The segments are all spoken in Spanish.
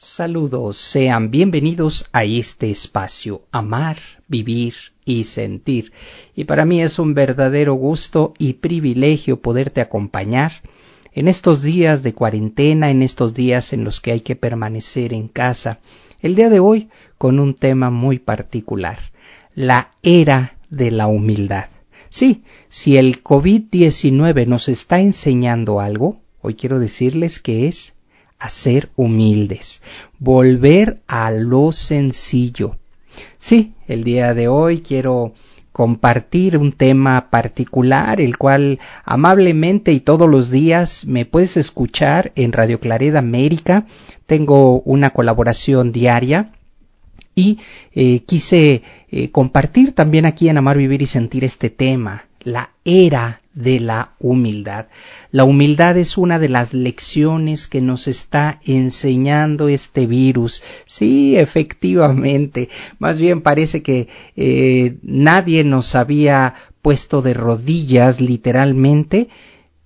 Saludos, sean bienvenidos a este espacio, amar, vivir y sentir. Y para mí es un verdadero gusto y privilegio poderte acompañar en estos días de cuarentena, en estos días en los que hay que permanecer en casa. El día de hoy con un tema muy particular, la era de la humildad. Sí, si el COVID-19 nos está enseñando algo, hoy quiero decirles que es a ser humildes, volver a lo sencillo. Sí, el día de hoy quiero compartir un tema particular, el cual amablemente y todos los días me puedes escuchar en Radio Clareda América. Tengo una colaboración diaria y eh, quise eh, compartir también aquí en Amar, Vivir y Sentir este tema, la era de la humildad. La humildad es una de las lecciones que nos está enseñando este virus. Sí, efectivamente. Más bien parece que eh, nadie nos había puesto de rodillas literalmente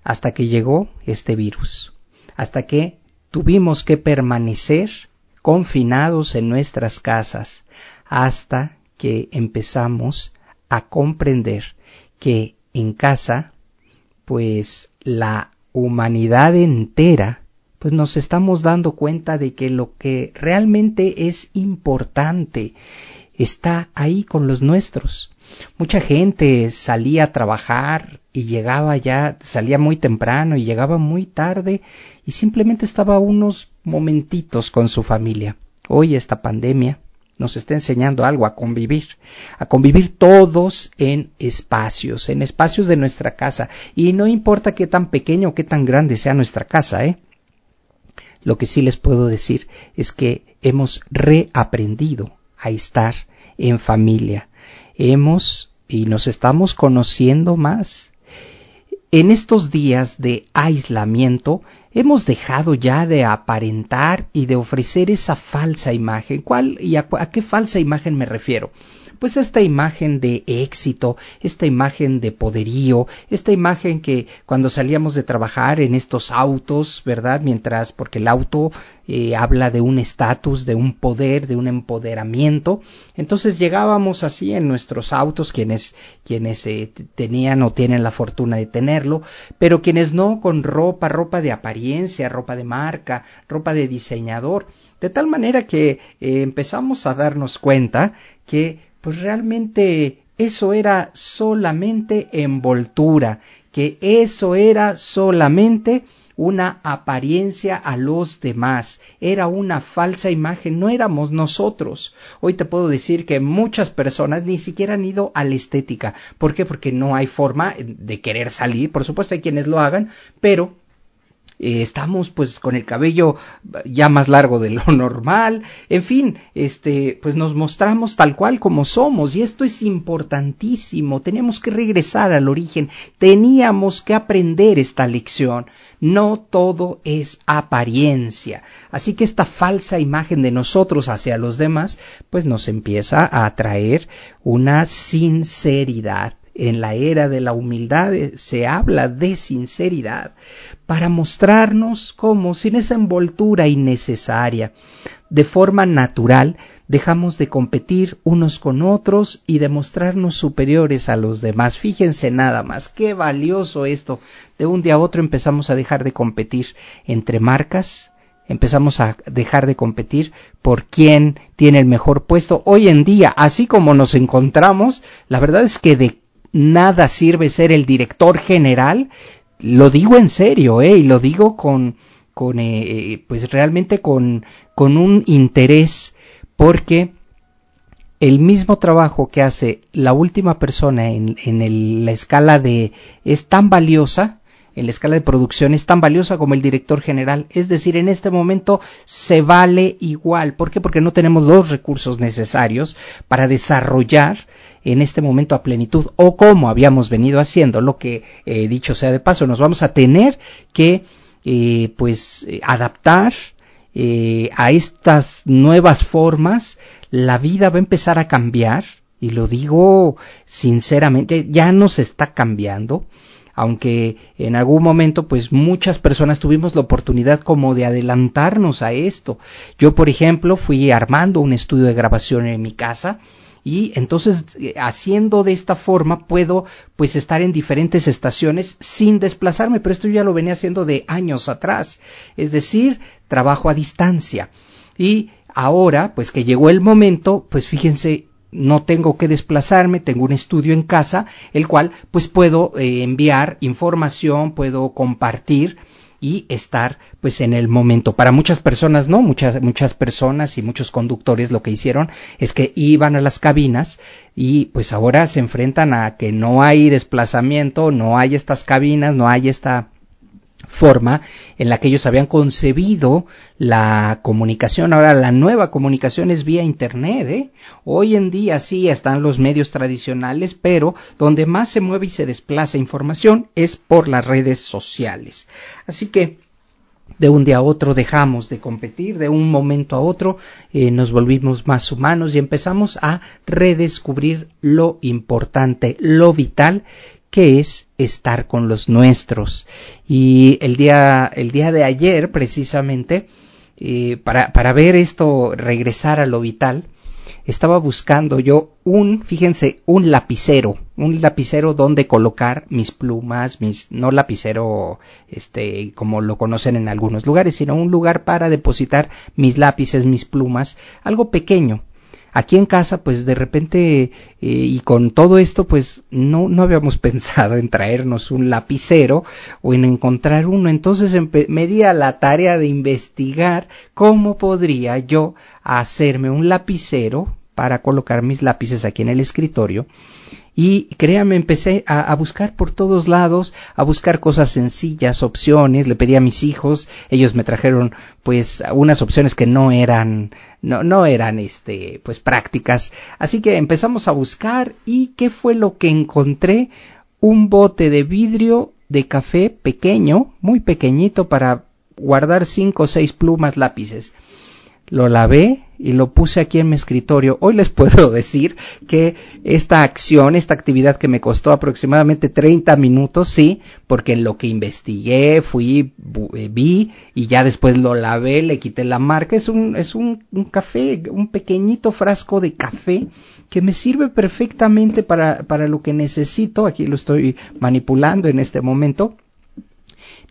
hasta que llegó este virus. Hasta que tuvimos que permanecer confinados en nuestras casas hasta que empezamos a comprender que en casa pues la humanidad entera, pues nos estamos dando cuenta de que lo que realmente es importante está ahí con los nuestros. Mucha gente salía a trabajar y llegaba ya, salía muy temprano y llegaba muy tarde y simplemente estaba unos momentitos con su familia. Hoy esta pandemia nos está enseñando algo, a convivir, a convivir todos en espacios, en espacios de nuestra casa. Y no importa qué tan pequeño o qué tan grande sea nuestra casa, ¿eh? Lo que sí les puedo decir es que hemos reaprendido a estar en familia. Hemos y nos estamos conociendo más. En estos días de aislamiento hemos dejado ya de aparentar y de ofrecer esa falsa imagen. ¿Cuál y a, qué falsa imagen me refiero? Pues esta imagen de éxito, esta imagen de poderío, esta imagen que cuando salíamos de trabajar en estos autos, ¿verdad? Mientras, porque el auto eh, habla de un estatus, de un poder, de un empoderamiento. Entonces llegábamos así en nuestros autos, quienes, quienes eh, tenían o tienen la fortuna de tenerlo, pero quienes no con ropa, ropa de apariencia, ropa de marca, ropa de diseñador. De tal manera que eh, empezamos a darnos cuenta que pues realmente eso era solamente envoltura, que eso era solamente una apariencia a los demás, era una falsa imagen, no éramos nosotros. Hoy te puedo decir que muchas personas ni siquiera han ido a la estética. ¿Por qué? Porque no hay forma de querer salir, por supuesto hay quienes lo hagan, pero eh, estamos pues con el cabello ya más largo de lo normal, en fin, este, pues nos mostramos tal cual como somos y esto es importantísimo, tenemos que regresar al origen, teníamos que aprender esta lección, no todo es apariencia, así que esta falsa imagen de nosotros hacia los demás pues nos empieza a atraer una sinceridad en la era de la humildad eh, se habla de sinceridad para mostrarnos cómo, sin esa envoltura innecesaria, de forma natural, dejamos de competir unos con otros y de mostrarnos superiores a los demás. Fíjense nada más, qué valioso esto. De un día a otro empezamos a dejar de competir entre marcas, empezamos a dejar de competir por quién tiene el mejor puesto. Hoy en día, así como nos encontramos, la verdad es que de nada sirve ser el director general, lo digo en serio, ¿eh? y lo digo con, con eh, eh, pues realmente con, con un interés, porque el mismo trabajo que hace la última persona en, en la escala de es tan valiosa, en la escala de producción es tan valiosa como el director general. Es decir, en este momento se vale igual. ¿Por qué? Porque no tenemos los recursos necesarios para desarrollar en este momento a plenitud o como habíamos venido haciendo, lo que eh, dicho sea de paso, nos vamos a tener que eh, pues eh, adaptar a estas nuevas formas, la vida va a empezar a cambiar, y lo digo sinceramente, ya nos está cambiando aunque en algún momento pues muchas personas tuvimos la oportunidad como de adelantarnos a esto. Yo, por ejemplo, fui armando un estudio de grabación en mi casa y entonces eh, haciendo de esta forma puedo pues estar en diferentes estaciones sin desplazarme, pero esto ya lo venía haciendo de años atrás, es decir, trabajo a distancia. Y ahora, pues que llegó el momento, pues fíjense, no tengo que desplazarme, tengo un estudio en casa, el cual pues puedo eh, enviar información, puedo compartir y estar pues en el momento. Para muchas personas no, muchas muchas personas y muchos conductores lo que hicieron es que iban a las cabinas y pues ahora se enfrentan a que no hay desplazamiento, no hay estas cabinas, no hay esta forma en la que ellos habían concebido la comunicación. Ahora la nueva comunicación es vía Internet. ¿eh? Hoy en día sí están los medios tradicionales, pero donde más se mueve y se desplaza información es por las redes sociales. Así que de un día a otro dejamos de competir, de un momento a otro eh, nos volvimos más humanos y empezamos a redescubrir lo importante, lo vital que es estar con los nuestros. Y el día, el día de ayer, precisamente, eh, para, para ver esto regresar a lo vital, estaba buscando yo un, fíjense, un lapicero, un lapicero donde colocar mis plumas, mis, no lapicero, este, como lo conocen en algunos lugares, sino un lugar para depositar mis lápices, mis plumas, algo pequeño. Aquí en casa, pues de repente, eh, y con todo esto, pues no, no habíamos pensado en traernos un lapicero o en encontrar uno. Entonces me di a la tarea de investigar cómo podría yo hacerme un lapicero para colocar mis lápices aquí en el escritorio y créanme, empecé a, buscar por todos lados, a buscar cosas sencillas, opciones, le pedí a mis hijos, ellos me trajeron pues unas opciones que no eran, no, no eran este, pues prácticas. Así que empezamos a buscar y ¿qué fue lo que encontré? Un bote de vidrio de café pequeño, muy pequeñito para guardar cinco o seis plumas lápices lo lavé y lo puse aquí en mi escritorio. Hoy les puedo decir que esta acción, esta actividad que me costó aproximadamente 30 minutos, sí, porque en lo que investigué, fui, eh, vi y ya después lo lavé, le quité la marca. Es un, es un, un café, un pequeñito frasco de café que me sirve perfectamente para, para lo que necesito. Aquí lo estoy manipulando en este momento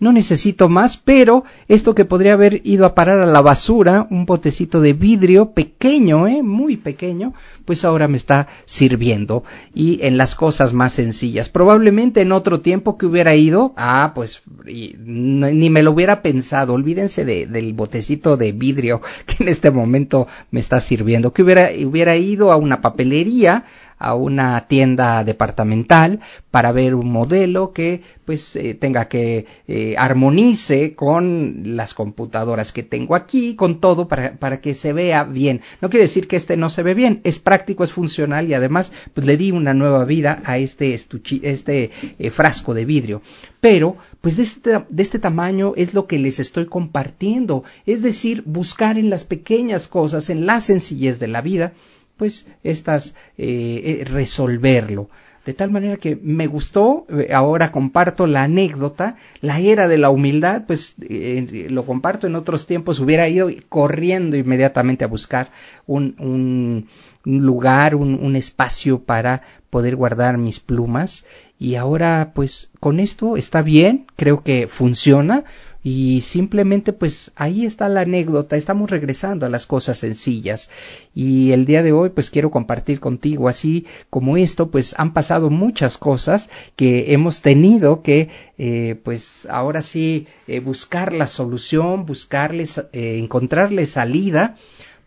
no necesito más, pero esto que podría haber ido a parar a la basura, un botecito de vidrio pequeño, ¿eh? muy pequeño, pues ahora me está sirviendo y en las cosas más sencillas. Probablemente en otro tiempo que hubiera ido, ah, pues ni me lo hubiera pensado, olvídense del botecito de vidrio que en este momento me está sirviendo, que hubiera ido a una papelería, a una tienda departamental para ver un modelo que pues eh, tenga que eh, armonice con las computadoras que tengo aquí, con todo para, para que se vea bien. No quiere decir que este no se ve bien, es práctico, es funcional y además pues le di una nueva vida a este, este eh, frasco de vidrio. Pero pues de este, de este tamaño es lo que les estoy compartiendo, es decir, buscar en las pequeñas cosas, en la sencillez de la vida, pues estas eh, eh, resolverlo. De tal manera que me gustó, eh, ahora comparto la anécdota, la era de la humildad, pues lo comparto en otros tiempos, hubiera ido corriendo inmediatamente a buscar un, un, lugar, un, un espacio para poder guardar mis plumas y ahora pues con esto está bien, creo que funciona, y simplemente pues ahí está la anécdota, estamos regresando a las cosas sencillas. Y el día de hoy pues quiero compartir contigo así como esto pues han pasado muchas cosas que hemos tenido que eh, pues ahora sí eh, buscar la solución, buscarles, eh, encontrarle salida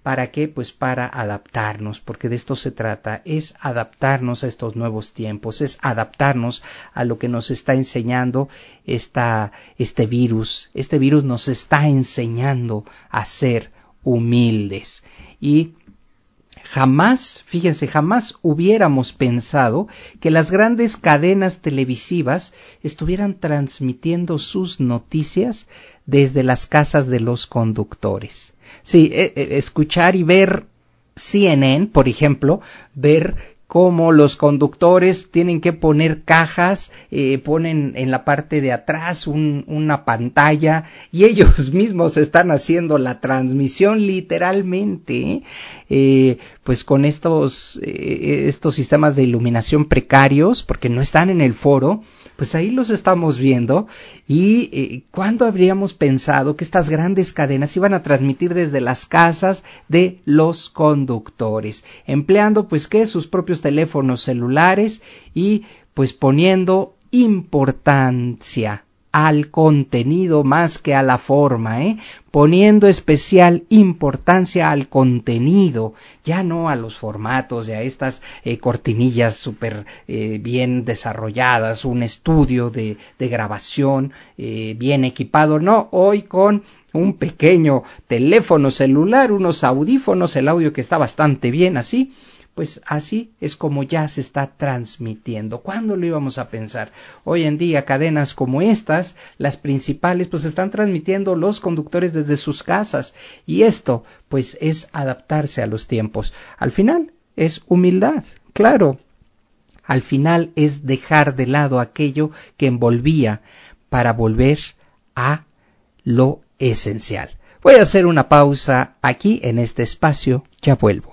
¿Para qué? Pues para adaptarnos, porque de esto se trata, es adaptarnos a estos nuevos tiempos, es adaptarnos a lo que nos está enseñando esta, este virus. Este virus nos está enseñando a ser humildes. Y jamás, fíjense, jamás hubiéramos pensado que las grandes cadenas televisivas estuvieran transmitiendo sus noticias desde las casas de los conductores. Sí, eh, eh, escuchar y ver CNN, por ejemplo, ver cómo los conductores tienen que poner cajas, eh, ponen en la parte de atrás una pantalla y ellos mismos están haciendo la transmisión literalmente, eh, pues con estos, eh, estos sistemas de iluminación precarios, porque no están en el foro, pues ahí los estamos viendo y cuándo habríamos pensado que estas grandes cadenas iban a transmitir desde las casas de los conductores, empleando pues que sus propios teléfonos celulares y pues poniendo importancia al contenido más que a la forma, ¿eh? poniendo especial importancia al contenido, ya no a los formatos y a estas eh, cortinillas súper eh, bien desarrolladas, un estudio de, grabación bien equipado, no, hoy con un pequeño teléfono celular, unos audífonos, el audio que está bastante bien así, pues así es como ya se está transmitiendo. ¿Cuándo lo íbamos a pensar? Hoy en día cadenas como estas, las principales, pues están transmitiendo los conductores desde sus casas y esto pues es adaptarse a los tiempos. Al final es humildad, claro. Al final es dejar de lado aquello que envolvía para volver a lo esencial. Voy a hacer una pausa aquí en este espacio, ya vuelvo.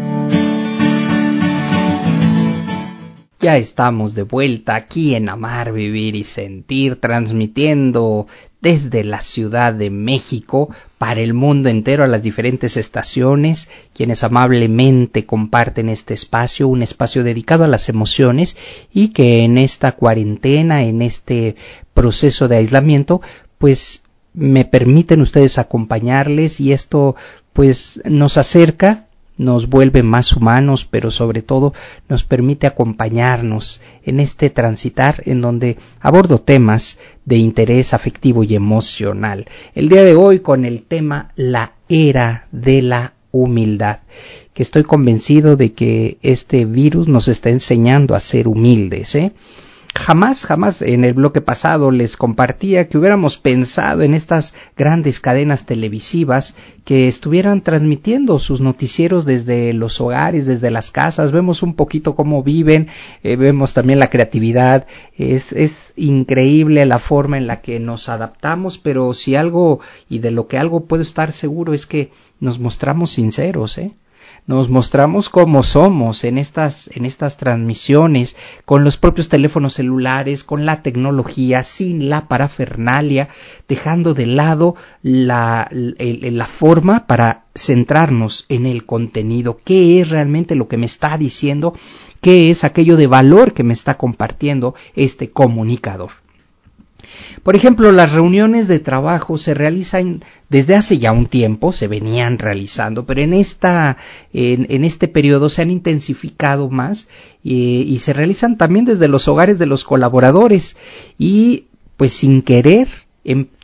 Ya estamos de vuelta aquí en Amar, Vivir y Sentir, transmitiendo desde la Ciudad de México para el mundo entero a las diferentes estaciones, quienes amablemente comparten este espacio, un espacio dedicado a las emociones y que en esta cuarentena, en este proceso de aislamiento, pues me permiten ustedes acompañarles y esto pues nos acerca nos vuelve más humanos, pero sobre todo nos permite acompañarnos en este transitar en donde abordo temas de interés afectivo y emocional. El día de hoy con el tema la era de la humildad, que estoy convencido de que este virus nos está enseñando a ser humildes, ¿eh? Jamás, jamás en el bloque pasado les compartía que hubiéramos pensado en estas grandes cadenas televisivas que estuvieran transmitiendo sus noticieros desde los hogares, desde las casas. Vemos un poquito cómo viven, eh, vemos también la creatividad. Es, es increíble la forma en la que nos adaptamos, pero si algo y de lo que algo puedo estar seguro es que nos mostramos sinceros, ¿eh? Nos mostramos como somos en estas, en estas transmisiones, con los propios teléfonos celulares, con la tecnología, sin la parafernalia, dejando de lado la, la forma para centrarnos en el contenido, qué es realmente lo que me está diciendo, qué es aquello de valor que me está compartiendo este comunicador. Por ejemplo, las reuniones de trabajo se realizan desde hace ya un tiempo, se venían realizando, pero en esta, en, este periodo se han intensificado más eh, y se realizan también desde los hogares de los colaboradores. Y pues sin querer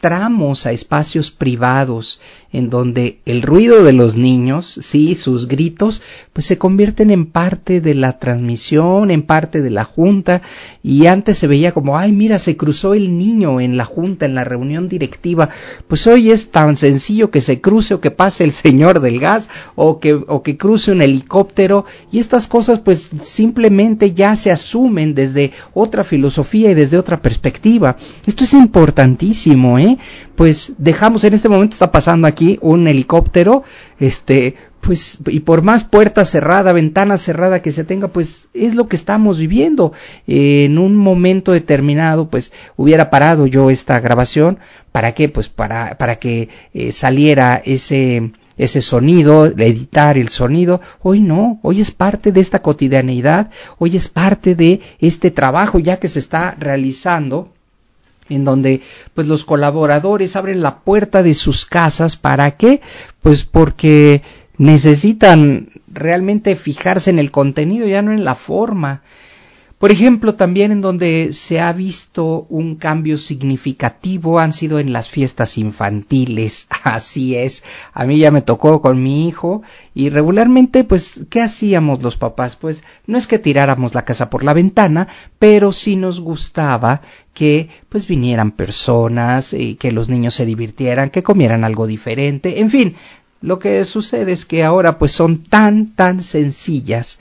entramos a espacios privados en donde el ruido de los niños, sí, sus gritos, pues se convierten en parte de la transmisión, en parte de la junta, y antes se veía como, ay, mira, se cruzó el niño en la junta, en la reunión directiva, pues hoy es tan sencillo que se cruce o que pase el señor del gas, o que, o que cruce un helicóptero, y estas cosas pues simplemente ya se asumen desde otra filosofía y desde otra perspectiva. Esto es importantísimo, ¿eh? Pues dejamos, en este momento está pasando aquí un helicóptero, este, pues, y por más puerta cerrada, ventana cerrada que se tenga, pues es lo que estamos viviendo. en un momento determinado, pues hubiera parado yo esta grabación, ¿para qué? Pues para, para que eh, saliera ese, ese sonido, editar el sonido. Hoy no, hoy es parte de esta cotidianeidad, hoy es parte de este trabajo ya que se está realizando en donde pues los colaboradores abren la puerta de sus casas. Para qué pues porque necesitan realmente fijarse en el contenido ya no en la forma por ejemplo, también en donde se ha visto un cambio significativo han sido en las fiestas infantiles. Así es. A mí ya me tocó con mi hijo y regularmente, pues, ¿qué hacíamos los papás? Pues no es que tiráramos la casa por la ventana, pero sí nos gustaba que pues vinieran personas y que los niños se divirtieran, que comieran algo diferente, en fin, lo que sucede es que ahora pues son tan tan sencillas,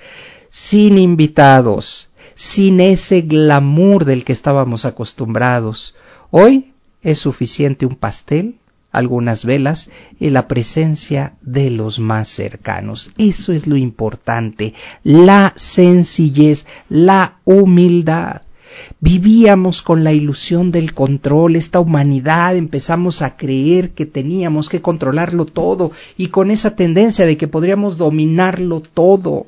sin invitados, sin ese glamour del que estábamos acostumbrados. Hoy es suficiente un pastel, algunas velas y la presencia de los más cercanos. Eso es lo importante, la sencillez, la humildad. Vivíamos con la ilusión del control, esta humanidad empezamos a creer que teníamos que controlarlo todo y con esa tendencia de que podríamos dominarlo todo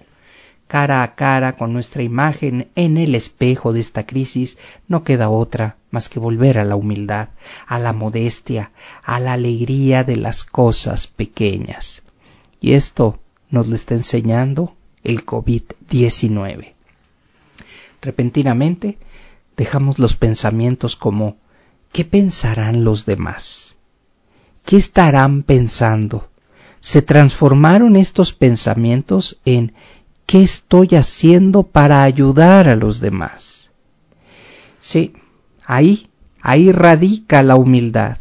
cara a cara con nuestra imagen en el espejo de esta crisis, no queda otra más que volver a la humildad, a la modestia, a la alegría de las cosas pequeñas. Y esto nos lo está enseñando el COVID-19. Repentinamente dejamos los pensamientos como ¿qué pensarán los demás? ¿Qué estarán pensando? Se transformaron estos pensamientos en ¿Qué estoy haciendo para ayudar a los demás? Sí, ahí, ahí radica la humildad,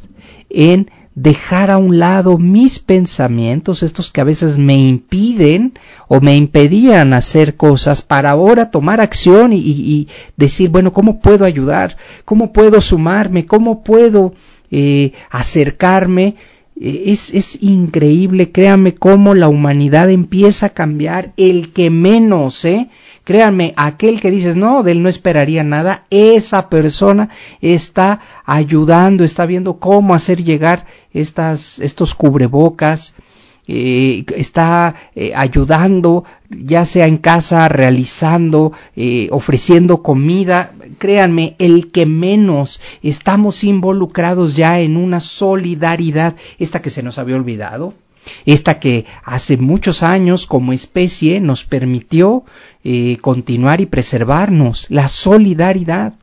en dejar a un lado mis pensamientos, estos que a veces me impiden o me impedían hacer cosas, para ahora tomar acción y, decir, bueno, ¿cómo puedo ayudar? ¿Cómo puedo sumarme? ¿Cómo puedo eh, acercarme? Es, es, increíble, créanme, cómo la humanidad empieza a cambiar el que menos, ¿eh? Créanme, aquel que dices, no, de él no esperaría nada, esa persona está ayudando, está viendo cómo hacer llegar estas, estos cubrebocas, eh, está eh, ayudando, ya sea en casa, realizando, eh, ofreciendo comida. Créanme, el que menos estamos involucrados ya en una solidaridad, esta que se nos había olvidado, esta que hace muchos años como especie nos permitió continuar y preservarnos, la solidaridad.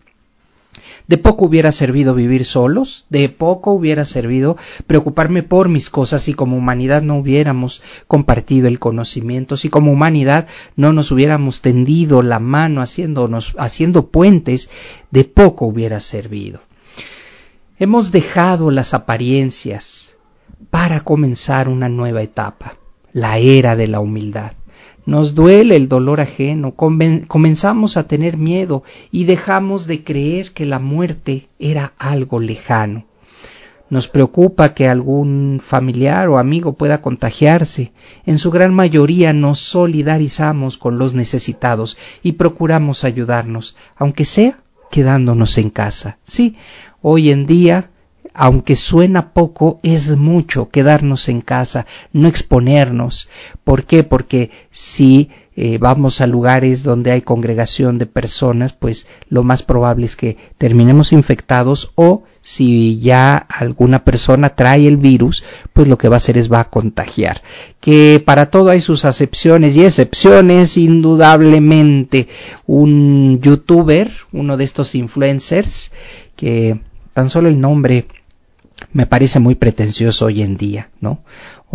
De poco hubiera servido vivir solos, de poco hubiera servido preocuparme por mis cosas si como humanidad no hubiéramos compartido el conocimiento, si como humanidad no nos hubiéramos tendido la mano haciéndonos, haciendo puentes, de poco hubiera servido. Hemos dejado las apariencias para comenzar una nueva etapa, la era de la humildad. Nos duele el dolor ajeno, comenzamos a tener miedo y dejamos de creer que la muerte era algo lejano. Nos preocupa que algún familiar o amigo pueda contagiarse. En su gran mayoría nos solidarizamos con los necesitados y procuramos ayudarnos, aunque sea quedándonos en casa. Sí, hoy en día aunque suena poco, es mucho quedarnos en casa, no exponernos. ¿Por qué? Porque si eh, vamos a lugares donde hay congregación de personas, pues lo más probable es que terminemos infectados o si ya alguna persona trae el virus, pues lo que va a hacer es va a contagiar. Que para todo hay sus acepciones y excepciones, indudablemente. Un youtuber, uno de estos influencers, que tan solo el nombre me parece muy pretencioso hoy en día, ¿no?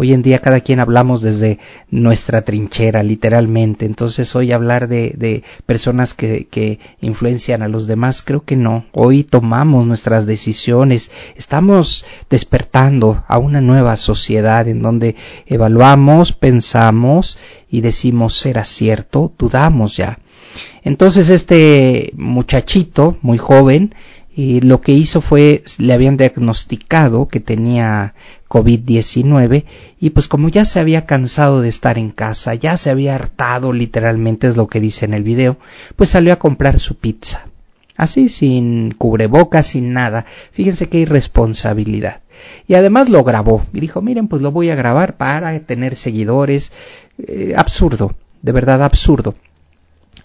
Hoy en día cada quien hablamos desde nuestra trinchera, literalmente. Entonces hoy hablar de, de personas que, que, influencian a los demás, creo que no. Hoy tomamos nuestras decisiones, estamos despertando a una nueva sociedad en donde evaluamos, pensamos y decimos será cierto, dudamos ya. Entonces este muchachito, muy joven, Lo que hizo fue, le habían diagnosticado que tenía COVID-19 y pues como ya se había cansado de estar en casa, ya se había hartado literalmente es lo que dice en el video, pues salió a comprar su pizza. Así, sin cubrebocas, sin nada. Fíjense qué irresponsabilidad. Y además lo grabó. Y dijo, miren, pues lo voy a grabar para tener seguidores. Eh, absurdo, de verdad absurdo.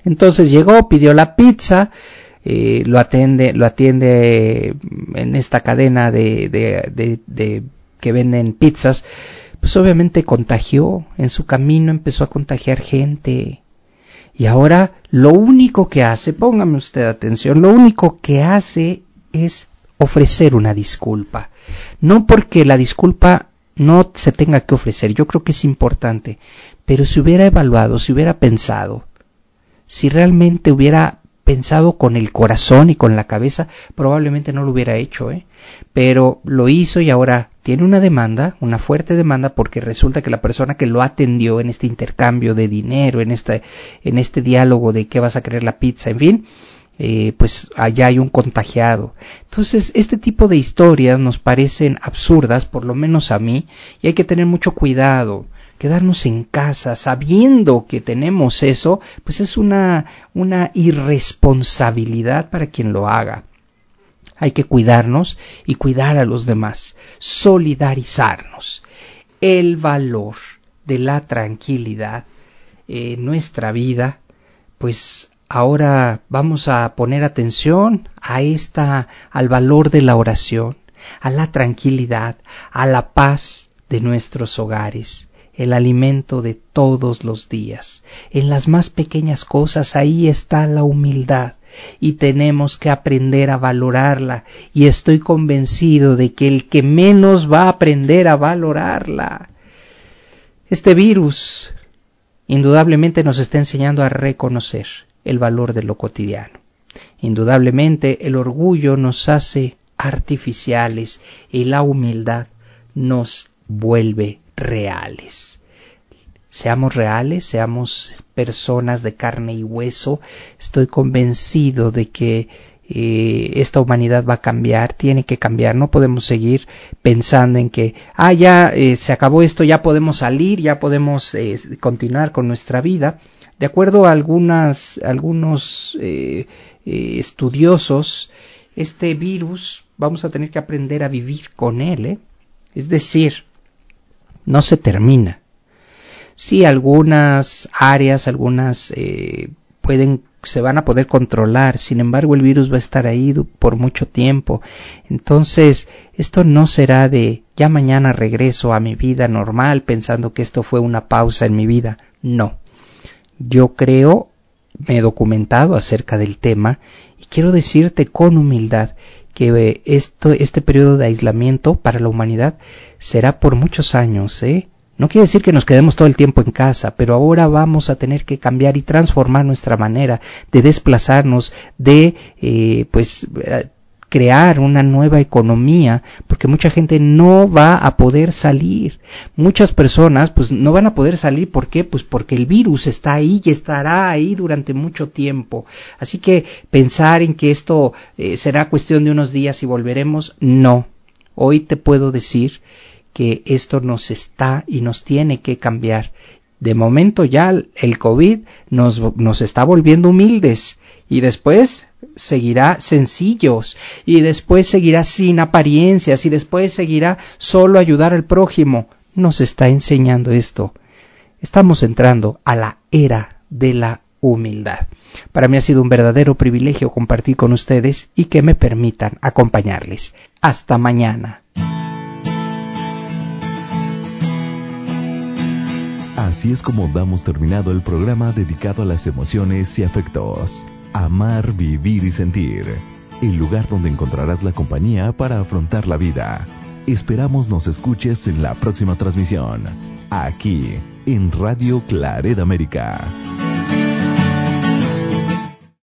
Entonces llegó, pidió la pizza, eh, lo atiende, lo atiende en esta cadena de, de, de, que venden pizzas, pues obviamente contagió, en su camino empezó a contagiar gente. Y ahora lo único que hace, póngame usted atención, lo único que hace es ofrecer una disculpa. No porque la disculpa no se tenga que ofrecer, yo creo que es importante, pero si hubiera evaluado, si hubiera pensado, si realmente hubiera pensado con el corazón y con la cabeza, probablemente no lo hubiera hecho, ¿eh? Pero lo hizo y ahora tiene una demanda, una fuerte demanda, porque resulta que la persona que lo atendió en este intercambio de dinero, en este, en este diálogo de qué vas a querer la pizza, en fin, eh, pues allá hay un contagiado. Entonces, este tipo de historias nos parecen absurdas, por lo menos a mí, y hay que tener mucho cuidado quedarnos en casa sabiendo que tenemos eso, pues es una, una irresponsabilidad para quien lo haga. Hay que cuidarnos y cuidar a los demás, solidarizarnos. El valor de la tranquilidad en nuestra vida, pues ahora vamos a poner atención a esta, al valor de la oración, a la tranquilidad, a la paz de nuestros hogares el alimento de todos los días. En las más pequeñas cosas ahí está la humildad y tenemos que aprender a valorarla y estoy convencido de que el que menos va a aprender a valorarla. Este virus indudablemente nos está enseñando a reconocer el valor de lo cotidiano. Indudablemente el orgullo nos hace artificiales y la humildad nos vuelve reales. Seamos reales, seamos personas de carne y hueso. Estoy convencido de que eh, esta humanidad va a cambiar, tiene que cambiar. No podemos seguir pensando en que, ah, ya eh, se acabó esto, ya podemos salir, ya podemos eh, continuar con nuestra vida. De acuerdo a algunas, algunos estudiosos, este virus vamos a tener que aprender a vivir con él. Es decir, no se termina. Sí, algunas áreas, algunas eh, pueden se van a poder controlar, sin embargo el virus va a estar ahí por mucho tiempo. Entonces, esto no será de ya mañana regreso a mi vida normal pensando que esto fue una pausa en mi vida. No. Yo creo, me he documentado acerca del tema y quiero decirte con humildad que esto, este periodo de aislamiento para la humanidad será por muchos años, ¿eh? No quiere decir que nos quedemos todo el tiempo en casa, pero ahora vamos a tener que cambiar y transformar nuestra manera de desplazarnos, de eh, pues eh, crear una nueva economía, porque mucha gente no va a poder salir. Muchas personas pues no van a poder salir, ¿por qué? Pues porque el virus está ahí y estará ahí durante mucho tiempo. Así que pensar en que esto eh, será cuestión de unos días y volveremos, no. Hoy te puedo decir que esto nos está y nos tiene que cambiar. De momento ya el COVID nos, nos está volviendo humildes y después seguirá sencillos y después seguirá sin apariencias y después seguirá solo ayudar al prójimo. Nos está enseñando esto. Estamos entrando a la era de la humildad. Para mí ha sido un verdadero privilegio compartir con ustedes y que me permitan acompañarles. Hasta mañana. Así es como damos terminado el programa dedicado a las emociones y afectos. Amar, vivir y sentir. El lugar donde encontrarás la compañía para afrontar la vida. Esperamos nos escuches en la próxima transmisión. Aquí, en Radio Claret América.